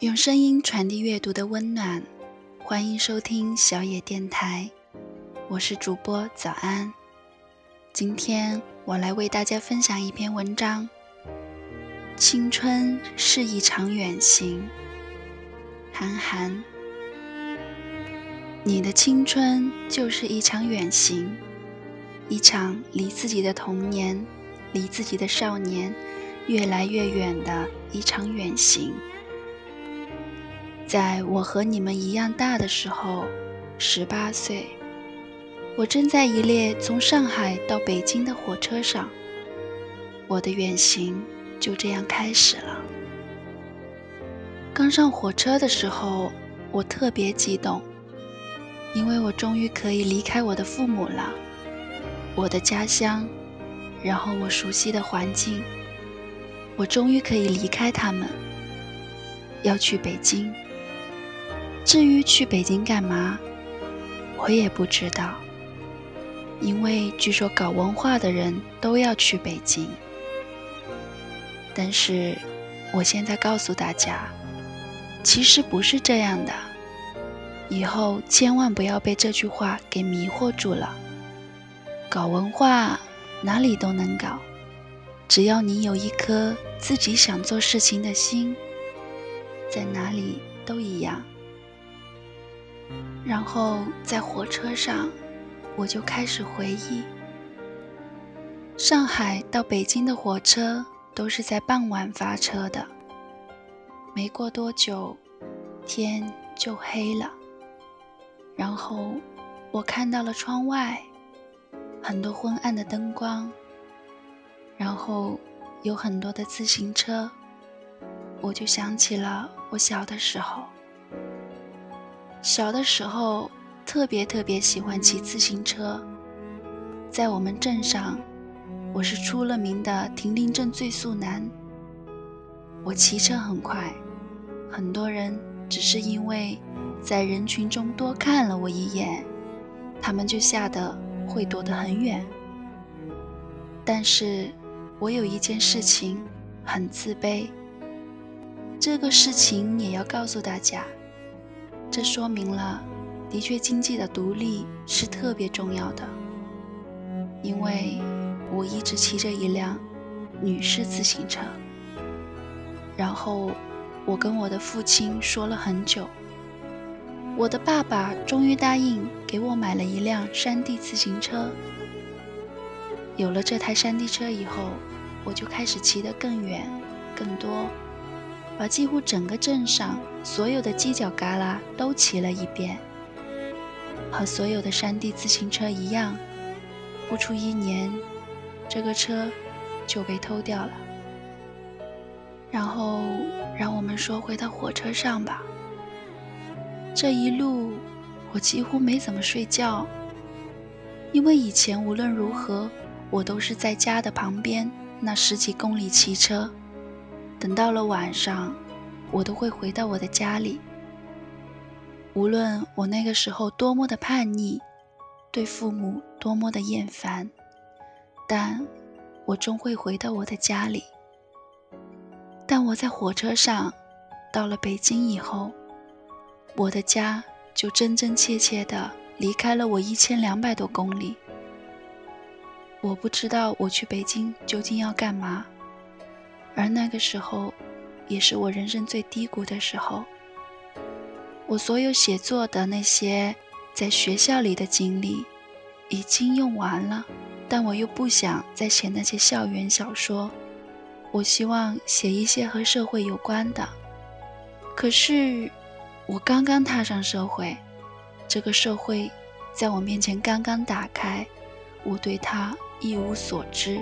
用声音传递阅读的温暖，欢迎收听小野电台，我是主播早安。今天我来为大家分享一篇文章：青春是一场远行。韩寒，你的青春就是一场远行，一场离自己的童年、离自己的少年越来越远的一场远行。在我和你们一样大的时候，十八岁，我正在一列从上海到北京的火车上，我的远行就这样开始了。刚上火车的时候，我特别激动，因为我终于可以离开我的父母了，我的家乡，然后我熟悉的环境，我终于可以离开他们，要去北京。至于去北京干嘛，我也不知道。因为据说搞文化的人都要去北京。但是，我现在告诉大家，其实不是这样的。以后千万不要被这句话给迷惑住了。搞文化哪里都能搞，只要你有一颗自己想做事情的心，在哪里都一样。然后在火车上，我就开始回忆。上海到北京的火车都是在傍晚发车的，没过多久，天就黑了。然后我看到了窗外很多昏暗的灯光，然后有很多的自行车，我就想起了我小的时候。小的时候，特别特别喜欢骑自行车。在我们镇上，我是出了名的停林镇最速男。我骑车很快，很多人只是因为在人群中多看了我一眼，他们就吓得会躲得很远。但是我有一件事情很自卑，这个事情也要告诉大家。这说明了，的确经济的独立是特别重要的。因为我一直骑着一辆女士自行车，然后我跟我的父亲说了很久，我的爸爸终于答应给我买了一辆山地自行车。有了这台山地车以后，我就开始骑得更远、更多。把几乎整个镇上所有的犄角旮旯都骑了一遍。和所有的山地自行车一样，不出一年，这个车就被偷掉了。然后，让我们说回到火车上吧。这一路，我几乎没怎么睡觉，因为以前无论如何，我都是在家的旁边那十几公里骑车。等到了晚上，我都会回到我的家里。无论我那个时候多么的叛逆，对父母多么的厌烦，但我终会回到我的家里。但我在火车上到了北京以后，我的家就真真切切的离开了我一千两百多公里。我不知道我去北京究竟要干嘛。而那个时候，也是我人生最低谷的时候。我所有写作的那些在学校里的经历已经用完了，但我又不想再写那些校园小说。我希望写一些和社会有关的。可是，我刚刚踏上社会，这个社会在我面前刚刚打开，我对它一无所知。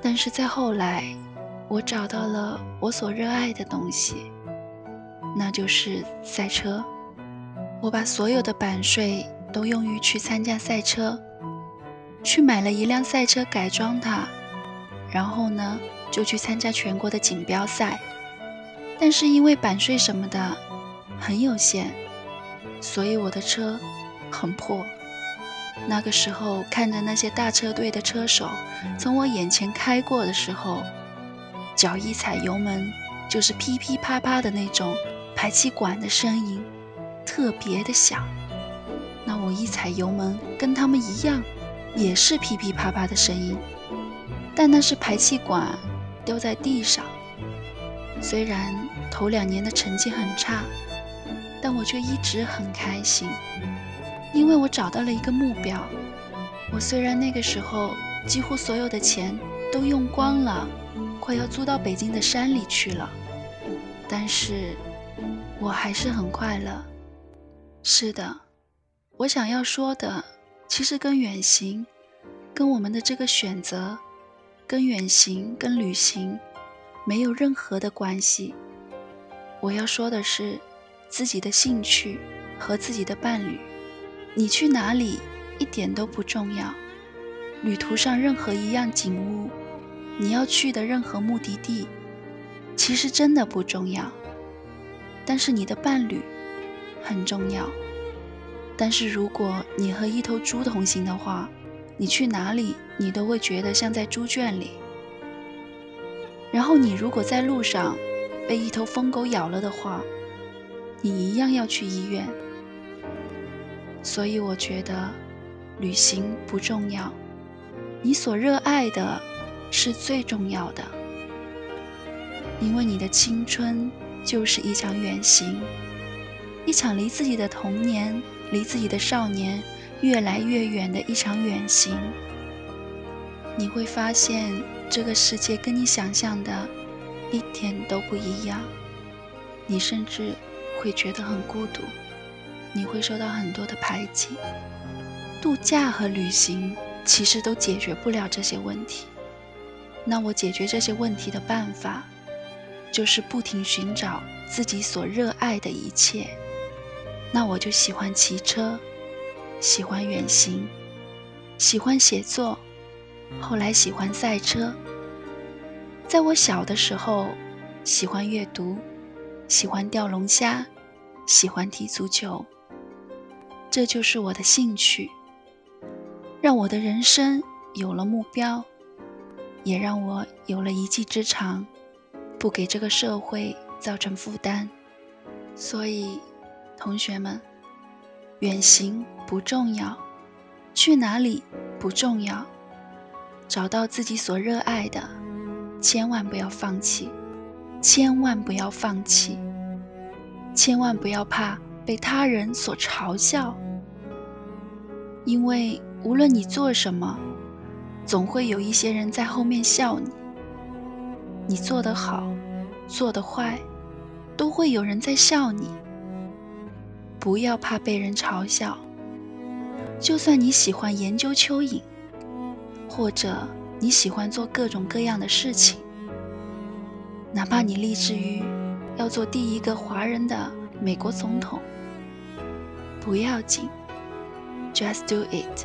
但是在后来。我找到了我所热爱的东西，那就是赛车。我把所有的版税都用于去参加赛车，去买了一辆赛车改装它，然后呢就去参加全国的锦标赛。但是因为版税什么的很有限，所以我的车很破。那个时候看着那些大车队的车手从我眼前开过的时候。脚一踩油门，就是噼噼啪啪的那种排气管的声音，特别的响。那我一踩油门，跟他们一样，也是噼噼啪啪的声音，但那是排气管丢在地上。虽然头两年的成绩很差，但我却一直很开心，因为我找到了一个目标。我虽然那个时候几乎所有的钱都用光了，快要租到北京的山里去了，但是我还是很快乐。是的。我想要说的，其实跟远行，跟我们的这个选择，跟远行、跟旅行，没有任何的关系。我要说的是，自己的兴趣和自己的伴侣，你去哪里一点都不重要。旅途上任何一样景物，你要去的任何目的地，其实真的不重要。但是你的伴侣很重要。但是如果你和一头猪同行的话，你去哪里你都会觉得像在猪圈里。然后你如果在路上被一头疯狗咬了的话，你一样要去医院。所以我觉得旅行不重要，你所热爱的是最重要的，因为你的青春就是一场远行，一场离自己的童年。离自己的少年越来越远的一场远行，你会发现这个世界跟你想象的一点都不一样。你甚至会觉得很孤独，你会受到很多的排挤。度假和旅行其实都解决不了这些问题。那我解决这些问题的办法，就是不停寻找自己所热爱的一切。那我就喜欢骑车，喜欢远行，喜欢写作，后来喜欢赛车。在我小的时候，喜欢阅读，喜欢钓龙虾，喜欢踢足球。这就是我的兴趣，让我的人生有了目标，也让我有了一技之长，不给这个社会造成负担。所以。同学们，远行不重要，去哪里不重要，找到自己所热爱的，千万不要放弃，千万不要放弃，千万不要怕被他人所嘲笑，因为无论你做什么，总会有一些人在后面笑你。你做得好，做得坏，都会有人在笑你。不要怕被人嘲笑，就算你喜欢研究蚯蚓，或者你喜欢做各种各样的事情，哪怕你立志于要做第一个华人的美国总统，不要紧，just do it。